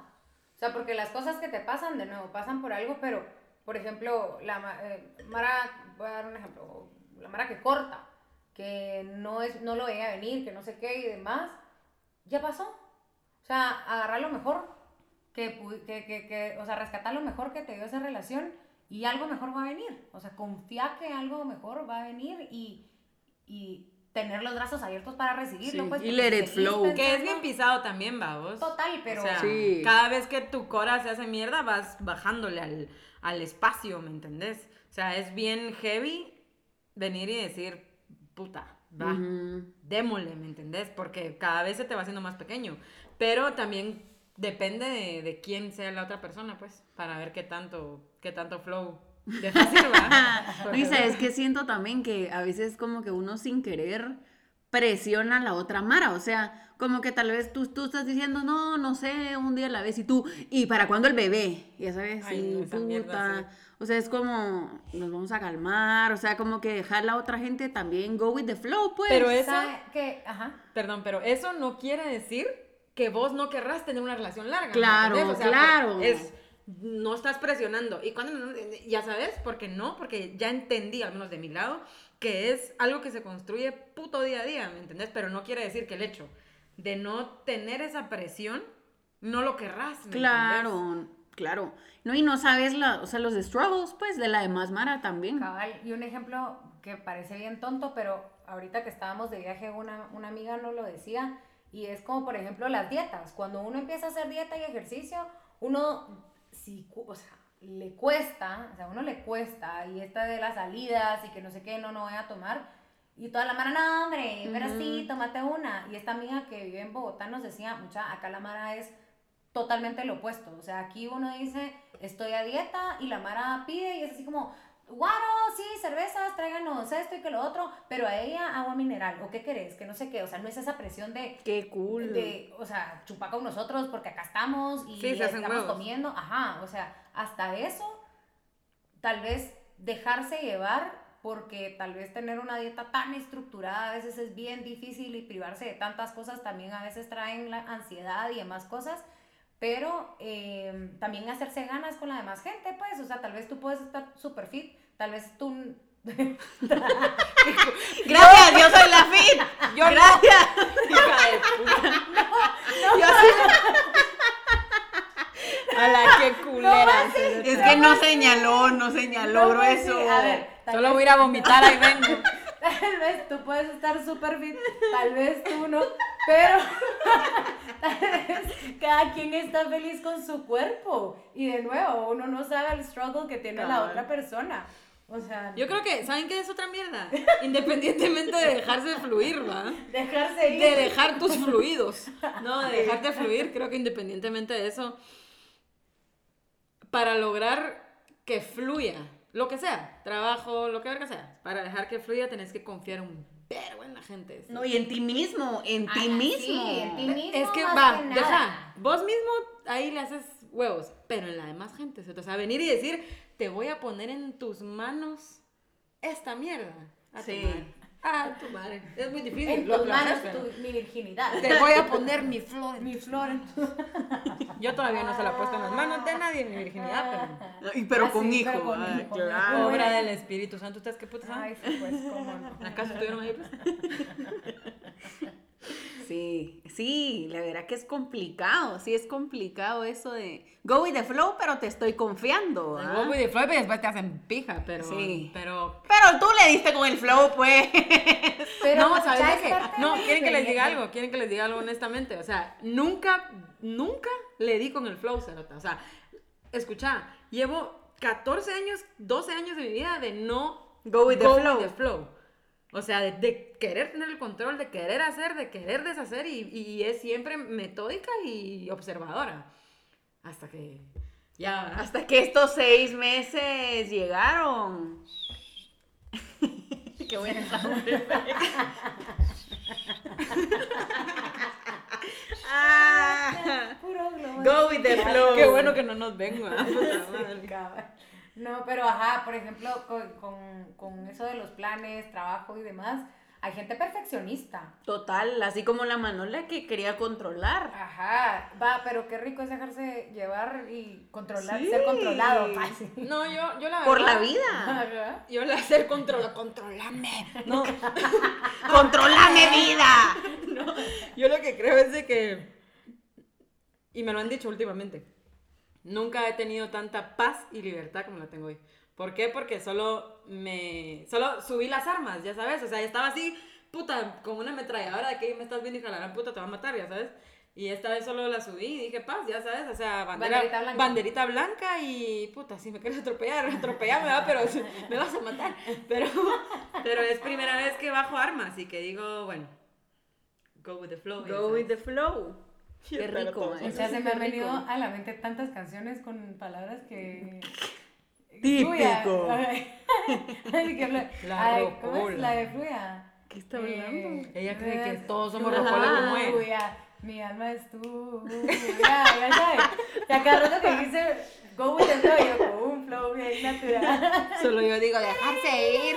O sea, porque las cosas que te pasan, de nuevo, pasan por algo, pero, por ejemplo, la eh, Mara, voy a dar un ejemplo, la Mara que corta, que no, es, no lo veía venir, que no sé qué y demás, ya pasó. O sea, agarrar lo mejor que, pu- que, que, que, o sea, rescatar lo mejor que te dio esa relación y algo mejor va a venir. O sea, confía que algo mejor va a venir y, y tener los brazos abiertos para recibirlo. Sí, Pues, y let it flow. Que es bien pisado también, vamos. Total, pero... O sea, Sí. cada vez que tu cora se hace mierda, vas bajándole al, al espacio, ¿me entendés? O sea, es bien heavy venir y decir, puta, va, Ujú. démosle, ¿me entendés? Porque cada vez se te va haciendo más pequeño. Pero también depende de, de quién sea la otra persona, pues, para ver qué tanto, qué tanto flow deja sirva. Y sabes que siento también que a veces como que uno sin querer presiona a la otra Mara, o sea, como que tal vez tú, tú estás diciendo, no, no sé, un día a la vez y tú, ¿y para cuándo el bebé? Ya sabes, Ay, sí, no, puta. O sea, es como, nos vamos a calmar, o sea, como que dejar a la otra gente también go with the flow, pues. Pero eso, ¿Sabe qué? Ajá. perdón, pero eso no quiere decir que vos no querrás tener una relación larga. ¿me Claro, claro. Es, no estás presionando. Y cuando, no- ya sabes, porque no, porque ya entendí, al menos de mi lado, que es algo que se construye puto día a día, ¿me entendés? Pero no quiere decir que el hecho de no tener esa presión, no lo querrás. ¿me entendés? Claro, claro. No, y no sabes la, o sea, los struggles, pues, de la demás Mara también. Cabal, y un ejemplo que parece bien tonto, pero ahorita que estábamos de viaje, una, una amiga nos lo decía, y es como, por ejemplo, las dietas. Cuando uno empieza a hacer dieta y ejercicio, uno, si, o sea, le cuesta, o sea, a uno le cuesta, y esta de las salidas y que no sé qué, no, no voy a tomar, y toda la mara, no, hombre, pero sí, tómate una. Y esta amiga que vive en Bogotá nos decía, mucha, acá la mara es totalmente lo opuesto. O sea, aquí uno dice, estoy a dieta y la Mara pide y es así como, guaro, sí, cervezas, tráiganos esto y que lo otro, pero a ella agua mineral, o qué querés, que no sé qué, o sea, no es esa presión de, Qué cool. de o sea, chupar con nosotros porque acá estamos y Sí, estamos huevos. comiendo, ajá, o sea, hasta eso, tal vez dejarse llevar porque tal vez tener una dieta tan estructurada a veces es bien difícil y privarse de tantas cosas también a veces traen la ansiedad y demás cosas, pero eh, también hacerse ganas con la demás gente, pues, o sea, tal vez tú puedes estar super fit, tal vez tú... Gracias, yo soy la fit. Yo no. Gracias. De puta. Yo soy- A la que culera. Es que no señaló, no señaló No, pues, grueso. sí, a ver, tal Solo vez- voy a ir a vomitar, ahí vengo. Tal vez tú puedes estar súper fit, tal vez tú no, Pero tal vez cada quien está feliz con su cuerpo. Y de nuevo, uno no sabe el struggle que tiene la otra persona. O sea, Yo creo que, ¿saben qué es otra mierda? Independientemente de dejarse fluir, ¿va? dejarse ir. De dejar tus fluidos, ¿no? De dejarte fluir, creo que independientemente de eso, para lograr que fluya, lo que sea, trabajo, lo que verga sea, para dejar que fluya tenés que confiar un vergo en la gente. No, y en ti mismo, en ti Ah, mismo. sí, en ti mismo. Es que más va, que nada. deja, vos mismo ahí le haces huevos, pero en la demás gente, o sea, venir y decir, te voy a poner en tus manos esta mierda. A Sí. Madre. A tu madre. Es muy difícil. En tus manos tu, mi virginidad. Te voy a poner mi flor. Mi flor. Yo todavía no se la he puesto en las manos de nadie, mi virginidad, pero... Y pero Ah, con sí, hijo. pero con ah, hijo, claro. ¿no? Obra del Espíritu Santo. ¿Ustedes qué putas Ay, saben? sí, pues, cómo no. ¿Acaso estuvieron ahí? Pues? Sí, sí, la verdad que es complicado, sí es complicado eso de go with the flow, pero te estoy confiando. ¿ah? Go with the flow, y después te hacen pija, pero... Sí. Pero... Pero tú le diste con el flow, pues. Pero no, ¿sabes ya de es qué? No, quieren que les diga algo, quieren que les diga algo honestamente. O sea, nunca, nunca le di con el flow, Cerota. O sea, escucha, llevo 14 años, 12 años de mi vida de no Go with the flow. flow. O sea, de, de querer tener el control, de querer hacer, de querer deshacer y, y es siempre metódica y observadora. Hasta que ya... Hasta que estos seis meses llegaron. Qué buena ah, Puro. Go with the flow. Qué bueno que no nos ven, No, pero ajá, por ejemplo, con, con, con eso de los planes, trabajo y demás, hay gente perfeccionista. Total, así como la Manola que quería controlar. Ajá, va, pero qué rico es dejarse llevar y controlar, Sí. ser controlado, fácil. No, yo, yo la verdad... Por la vida. Ajá. Yo la hacer control, controlame. No, ¡Controlame vida! yo lo que creo es de que, y me lo han dicho últimamente, nunca he tenido tanta paz y libertad como la tengo hoy. ¿Por qué? Porque solo me, solo subí las armas, ya sabes, o sea, estaba así, puta, como una ametralladora de que me estás viendo y jalarán, puta, te va a matar, ya sabes. Y esta vez solo la subí y dije, paz, ya sabes, o sea, bandera, Banderita blanca. banderita blanca y, puta, si me quieres atropellar, atropellame, ¿verdad? Pero me vas a matar. Pero, pero es primera vez que bajo armas y que digo, bueno, go with the flow. Go with the flow. Qué rico. O sea, se me han venido a la mente tantas canciones con palabras que... Típico. Fluya. La ¿Cómo es la de Fluya? ¿Qué está hablando? Ella cree que todos somos rocola como él. Mi alma es tú. Ya, ya sabes. Y acá rato que dice go with the flow, yo con un flow bien natural. Solo yo digo, dejarse ir.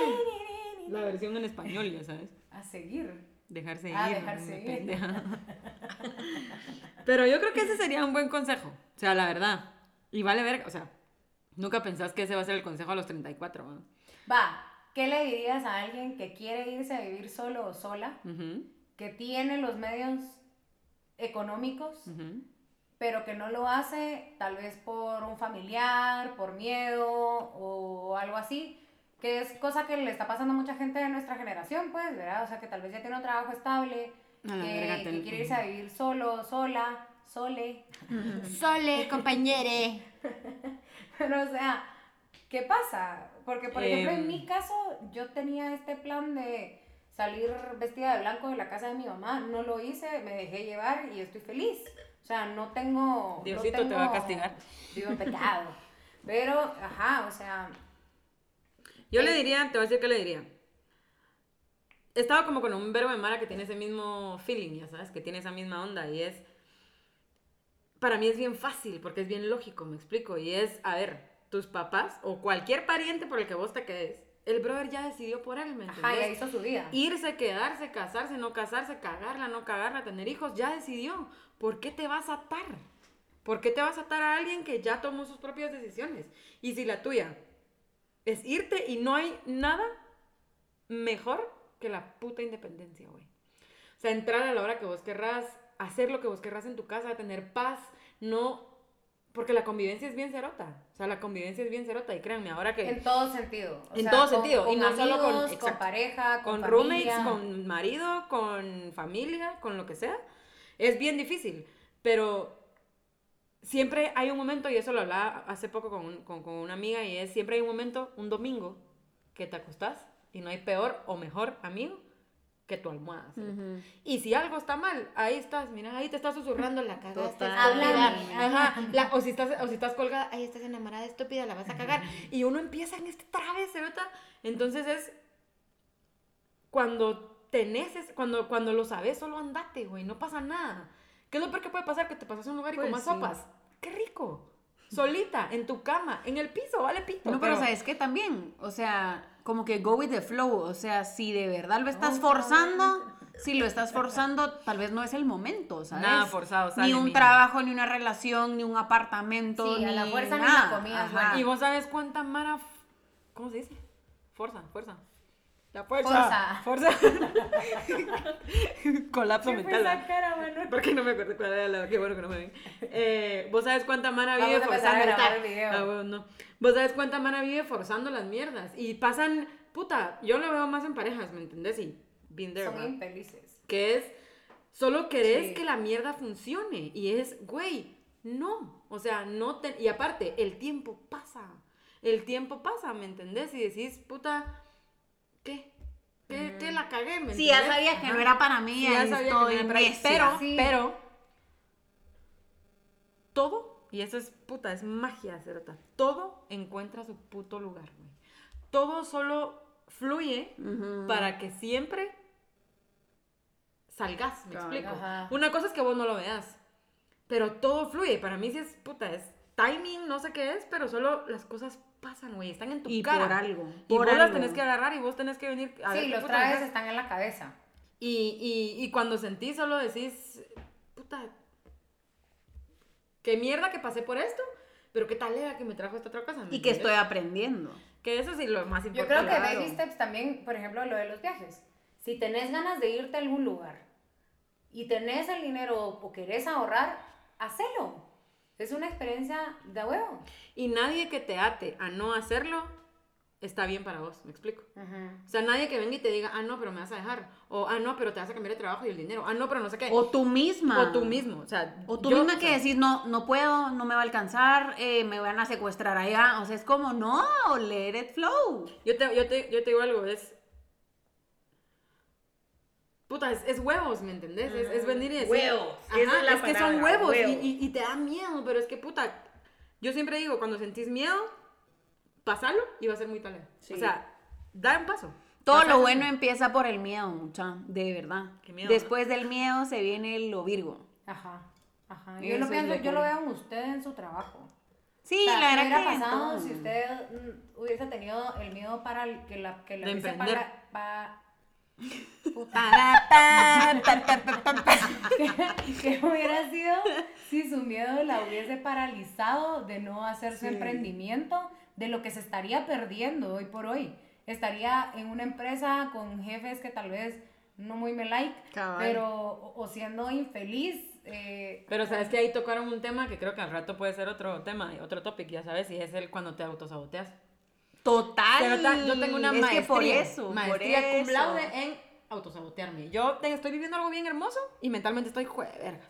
La versión en español, ya sabes. A seguir. Dejarse ir. Ah, dejarse me ir. pendeja. Pero yo creo que ese sería un buen consejo. O sea, la verdad. Y vale ver, o sea, nunca pensás que ese va a ser el consejo a los 34. ¿no? Va, ¿qué le dirías a alguien que quiere irse a vivir solo o sola, que tiene los medios económicos, pero que no lo hace tal vez por un familiar, por miedo o algo así? Que es cosa que le está pasando a mucha gente de nuestra generación, pues, ¿verdad? O sea, que tal vez ya tiene un trabajo estable, A la que, que quiere irse a vivir solo, sola, sole. Sole, compañere. Pero, o sea, ¿qué pasa? Porque, por ejemplo, en Em. mi caso, yo tenía este plan de salir vestida de blanco de la casa de mi mamá. No lo hice, me dejé llevar y estoy feliz. O sea, no tengo... no Diosito te va a tengo- castigar. En pecado. Pero, ajá, o sea... Yo le diría, te voy a decir qué le diría. Estaba como con un verbo de Mara que tiene ese mismo feeling, ya sabes, que tiene esa misma onda y es... Para mí es bien fácil porque es bien lógico, me explico. Y es, a ver, tus papás o cualquier pariente por el que vos te quedes, el brother ya decidió por él, ¿me Ajá, ya entiendes? hizo su vida. Irse, quedarse, casarse, no casarse, cagarla, no cagarla, tener hijos, ya decidió. ¿Por qué te vas a atar? ¿Por qué te vas a atar a alguien que ya tomó sus propias decisiones? Y si la tuya es irte y no hay nada mejor que la puta independencia, güey. O sea, entrar a la hora que vos querrás, hacer lo que vos querrás en tu casa, tener paz, no porque la convivencia es bien cerota. O sea, la convivencia es bien cerota. Y créanme, ahora que. En todo sentido. o En sea, todo con- sentido, y no solo con- exacto. pareja, con, con roommates, con marido, con familia, con lo que sea, es bien difícil. Pero siempre hay un momento, y eso lo hablaba hace poco con, un- con- con una amiga, y es siempre hay un momento, un domingo, que te acostás y no hay peor o mejor amigo que tu almohada. ¿sí? Y si algo está mal, ahí estás, mira, ahí te estás susurrando la cagaste. Ajá, la- o, si estás, o si estás colgada, ahí estás enamorada, estúpida, la vas a cagar. Y uno empieza en este trabe, ¿verdad? Entonces es cuando tenés, cuando, cuando lo sabes, solo andate, güey, no pasa nada. ¿Qué es lo peor que puede pasar? Que te pasas a un lugar y Pues comas sí. sopas. ¡Qué rico! Solita, en tu cama, en el piso, vale pito. No, pero ¿sabes qué también? O sea, como que go with the flow. O sea, si de verdad lo estás forzando, si lo estás forzando, tal vez no es el momento, ¿sabes? Nada forzado, sale, Ni un trabajo, ni una relación, ni un apartamento, Sí, a ni la fuerza ni nada. la comida Ajá. Y vos sabes cuánta mara. ¿Cómo se dice? Fuerza, fuerza. La fuerza. Fuerza. Fuerza. Colapso ¿Qué fue mental. esa cara? Porque no me acuerdo cuál era la. Qué bueno que no me ven. Eh, Vos sabes cuánta mana vive a a forzando. grabar el video. Ah, bueno, no. Vos sabes cuánta mana vive forzando las mierdas. Y pasan. Puta, yo lo veo más en parejas, ¿me entendés? Y been there, Son infelices. que es solo querés Sí. que la mierda funcione y es, güey, no, o sea, no te y aparte el tiempo pasa. El tiempo pasa, ¿me entendés? Y decís, puta, ¿qué? ¿Qué, qué la cagué? ¿me Sí, ya entendés? sabía que no era para mí, Sí, ya sabía que no era para mí, pero Sí. pero todo y eso es puta, es magia, cerota. Todo encuentra su puto lugar, güey. Todo solo fluye para que siempre salgas, me explico. Ajá. Una cosa es que vos no lo veas, pero todo fluye. Para mí sí es, puta, es timing, no sé qué es, pero solo las cosas pasan, güey, están en tu Y cara. por algo, Y por vos las tenés que agarrar y vos tenés que venir a Sí, los trajes están en la cabeza. Y, y, y cuando sentís solo decís, puta, qué mierda que pasé por esto, pero qué tal era que me trajo esta otra cosa. ¿me Y que estoy aprendiendo. Que eso sí lo más Yo importante. creo que claro. baby steps también, por ejemplo, lo de los viajes. Si tenés ganas de irte a algún lugar y tenés el dinero o querés ahorrar, hacelo. Es una experiencia de huevo. Y nadie que te ate a no hacerlo está bien para vos, me explico. O sea, nadie que venga y te diga, ah, no, pero me vas a dejar. O, ah, no, pero te vas a cambiar de trabajo y el dinero. Ah, no, pero no sé qué. O tú misma. O tú mismo. O sea, O tú yo- misma o que sea, decís, no, no puedo, no me va a alcanzar, eh, me van a secuestrar allá. O sea, es como, no, let it flow. Yo te, yo, te, yo te digo algo, es... Puta, es, es huevos, ¿me entendés? Es, es venir y decir... Huevos, Ajá, esa es la es que son huevos y, huevos. y- y te da miedo, pero es que, puta, yo siempre digo, cuando sentís miedo, pasalo y va a ser muy talento. Sí. O sea, da un paso. Todo lo bueno empieza por el miedo, mucha, de verdad. Qué miedo, Después del miedo se viene lo virgo. Ajá. Ajá. Yo lo pienso, yo lo veo en usted en su trabajo. Sí, O sea, la ¿qué verdad hubiera que pasado todo. si usted mm, hubiese tenido el miedo para que la que la De emprender. Para, ¿Qué, hubiera sido si su miedo la hubiese paralizado de no hacer su emprendimiento, de lo que se estaría perdiendo hoy por hoy? Estaría en una empresa con jefes que tal vez no muy me like, Cabal. pero o, o siendo infeliz. eh, Pero sabes que ahí tocaron un tema que creo que al rato puede ser otro tema, otro topic, ya sabes, y es el cuando te autosaboteas. Total. Pero yo tengo una es maestría, que por eso, maestría por cum eso. laude en autosabotearme. Yo te- estoy viviendo algo bien hermoso y mentalmente estoy, joder, vergas.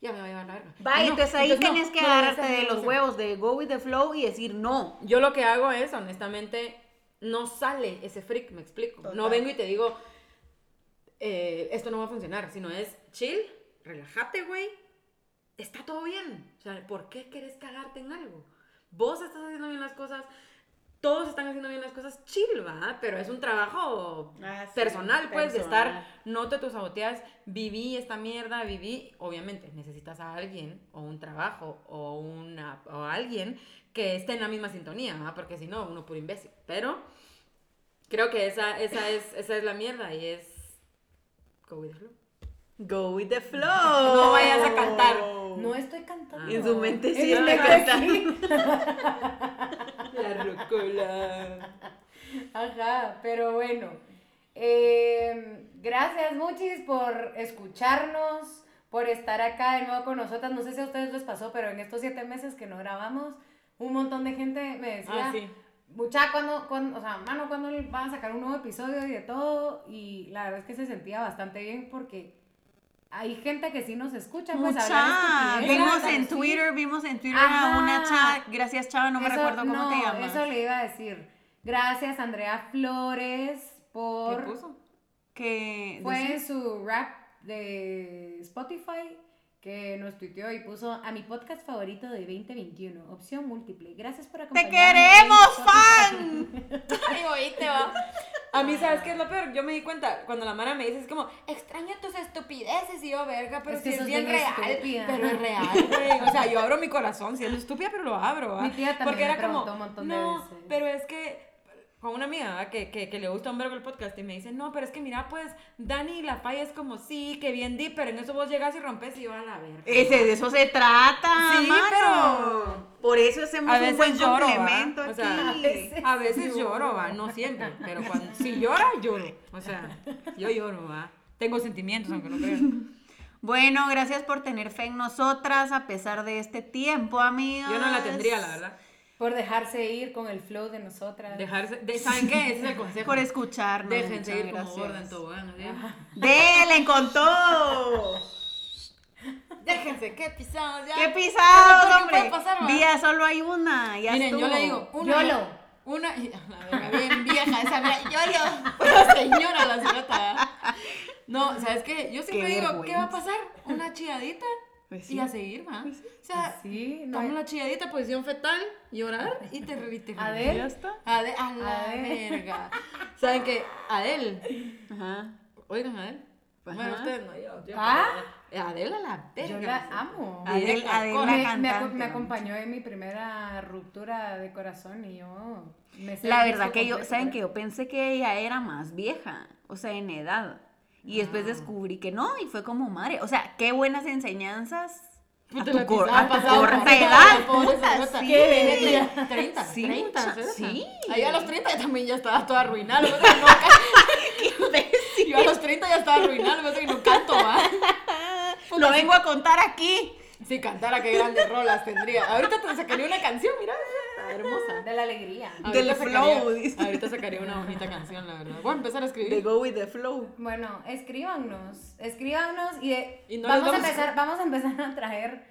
Ya me voy a llevar la verga. Va, Y no, entonces ahí entonces no, tienes que no, no, agarrarte no, de no, los no. huevos de go with the flow y decir no. Yo lo que hago es, honestamente, no sale ese freak, me explico. No vengo y te digo, eh, esto no va a funcionar, sino es chill, relájate, güey. Está todo bien. O sea, ¿por qué querés cagarte en algo? Vos estás haciendo bien las cosas, todos están haciendo bien las cosas, chill, ¿va? Pero es un trabajo Ah, sí, personal, pues, de estar, no te tus saboteas, viví esta mierda, viví, obviamente, necesitas a alguien, o un trabajo, o, una, o alguien que esté en la misma sintonía, ¿va? Porque si no, uno puro imbécil. Pero creo que esa, esa, es, esa es la mierda y es... Go with the flow. Go with the flow. No vayas a cantar. no estoy cantando. En su mente En sí está cantando. La rocola. Ajá, pero bueno. eh, gracias, Muchis, por escucharnos, por estar acá de nuevo con nosotras. No sé si a ustedes les pasó, pero en estos siete meses que no grabamos, un montón de gente me decía, Ah, sí. mucha, cuando, cuando, o sea, mano, cuando van a sacar un nuevo episodio y de todo? Y la verdad es que se sentía bastante bien porque hay gente que sí nos escucha, pues Mucha. Vimos en sí. Twitter, vimos en Twitter Ajá. a una chava, gracias chava, no me Eso- recuerdo cómo te no, llamas. Eso le iba a decir. Gracias, Andrea Flores, ¿Qué por... puso? Que Fue en su rap de Spotify que nos tuiteó y puso a mi podcast favorito de 2021, opción múltiple. Gracias por ¡Te acompañarme. queremos, en fan! Ay, oíste, va. A mí, ¿sabes qué es lo peor? Yo me di cuenta, cuando la Mara me dice, es como, extraño tus estupideces, y yo, verga, pero Es que si es bien real, estúpida. pero es real, güey. O sea, yo abro mi corazón siendo estúpida, pero lo abro. Mi tía también Porque me era como, un montón de no, veces. pero es que, con una amiga, ¿va? que, que, que le gusta un vergo el podcast, y me dice, no, pero es que mira, pues, Dani La Falla es como, sí, que bien deep, pero en eso vos llegas y rompes y yo a la verga. Ese, de eso se trata, Sí, mano. pero- Por eso hacemos A un veces buen lloro, ¿va? complemento O sea, aquí. a veces. A veces lloro, va, no siempre, pero cuando si llora, lloro. O sea, yo lloro, va. Tengo sentimientos, aunque no crean. Bueno, gracias por tener fe en nosotras a pesar de este tiempo, amigos. Yo no la tendría, la verdad. Por dejarse ir con el flow de nosotras. Dejarse, de, ¿saben qué? Ese es el consejo. Por escucharnos. Déjense ir como gorda en tobogán. ¡Delen con todo! Déjense, ¿qué pisados ya? ¡Qué ¿Qué pisados, hombre! pasar? Vía, solo hay una. Ya Miren, yo le digo, una. YOLO. Una. La bien vieja esa vieja. YOLO. Pero señora la señora. No, ¿sabes qué? Yo siempre Qué digo, ¿qué va a pasar? Una chilladita. Pues sí. Y a seguir, ¿va? O sea, Sí, no toma hay- una chilladita, posición fetal, llorar y te y te Adel. ¿Ya está? Ade- a la Adel. verga. ¿Saben qué? Adel. Ajá. Oigan, Adel. Bueno, Ajá. ustedes no, yo. yo Ah. Adel a la verga. Yo la amo. Adel, Adel, la me, me, acompañó en mi primera ruptura de corazón y yo me La verdad que yo, ¿saben que Yo pensé que ella era más vieja, o sea, en edad. Y después descubrí que no, y fue como madre. O sea, qué buenas enseñanzas. A Puta, tu, la cor- pisada a tu pasada, corta pasada, edad, puta, sí. Tiene 30, Sí, 30, mucha- ¿sabes? sí. Ahí a los 30 ya también ya estaba toda arruinada. ca- Yo a los 30 ya estaba arruinada, que no canto, ¿va? Lo vengo a contar aquí. Si cantara, qué grandes rolas tendría. Ahorita te sacaría una canción, mira, hermosa. De la alegría. Del flow, sacaría-. Ahorita sacaría una bonita canción, la verdad. Voy a empezar a escribir. go with the flow. Bueno, escríbanos, escíbanos y, Y no vamos, a vamos a- empezar, vamos a empezar a traer,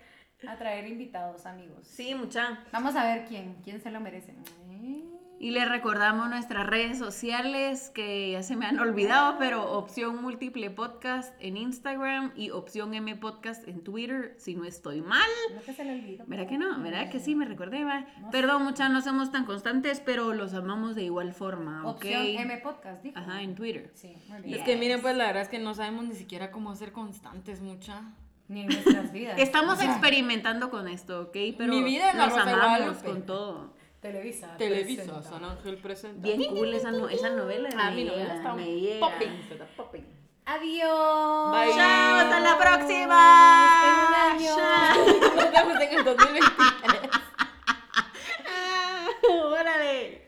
a traer invitados, amigos. Sí, mucha. Vamos a ver quién, quién se lo merece. Eh, Y les recordamos nuestras redes sociales que ya se me han olvidado, pero opción múltiple podcast en Instagram y opción M podcast en Twitter, si no estoy mal. No que se le olvidó. ¿Verdad que no? ¿Verdad que sí? Me recordé, va. Perdón, muchas no somos tan constantes, pero los amamos de igual forma, ¿ok? Opción M Podcast, dijo. Ajá, en Twitter. Sí, muy bien. Es que miren, pues la verdad es que no sabemos ni siquiera cómo ser constantes, mucha. Ni en nuestras vidas. Estamos O sea, experimentando con esto, ¿ok? Pero Mi vida de amamos Guadalupe. con todo. Televisa. Televisa, presenta. San Ángel presenta. Bien cool esa, no- esa novela. Ah, mi novela está me llega. popping, está popping. Adiós. Bye. Chao, hasta la próxima. En un año. Chao. Nos vemos en el 2023. Ah, Órale.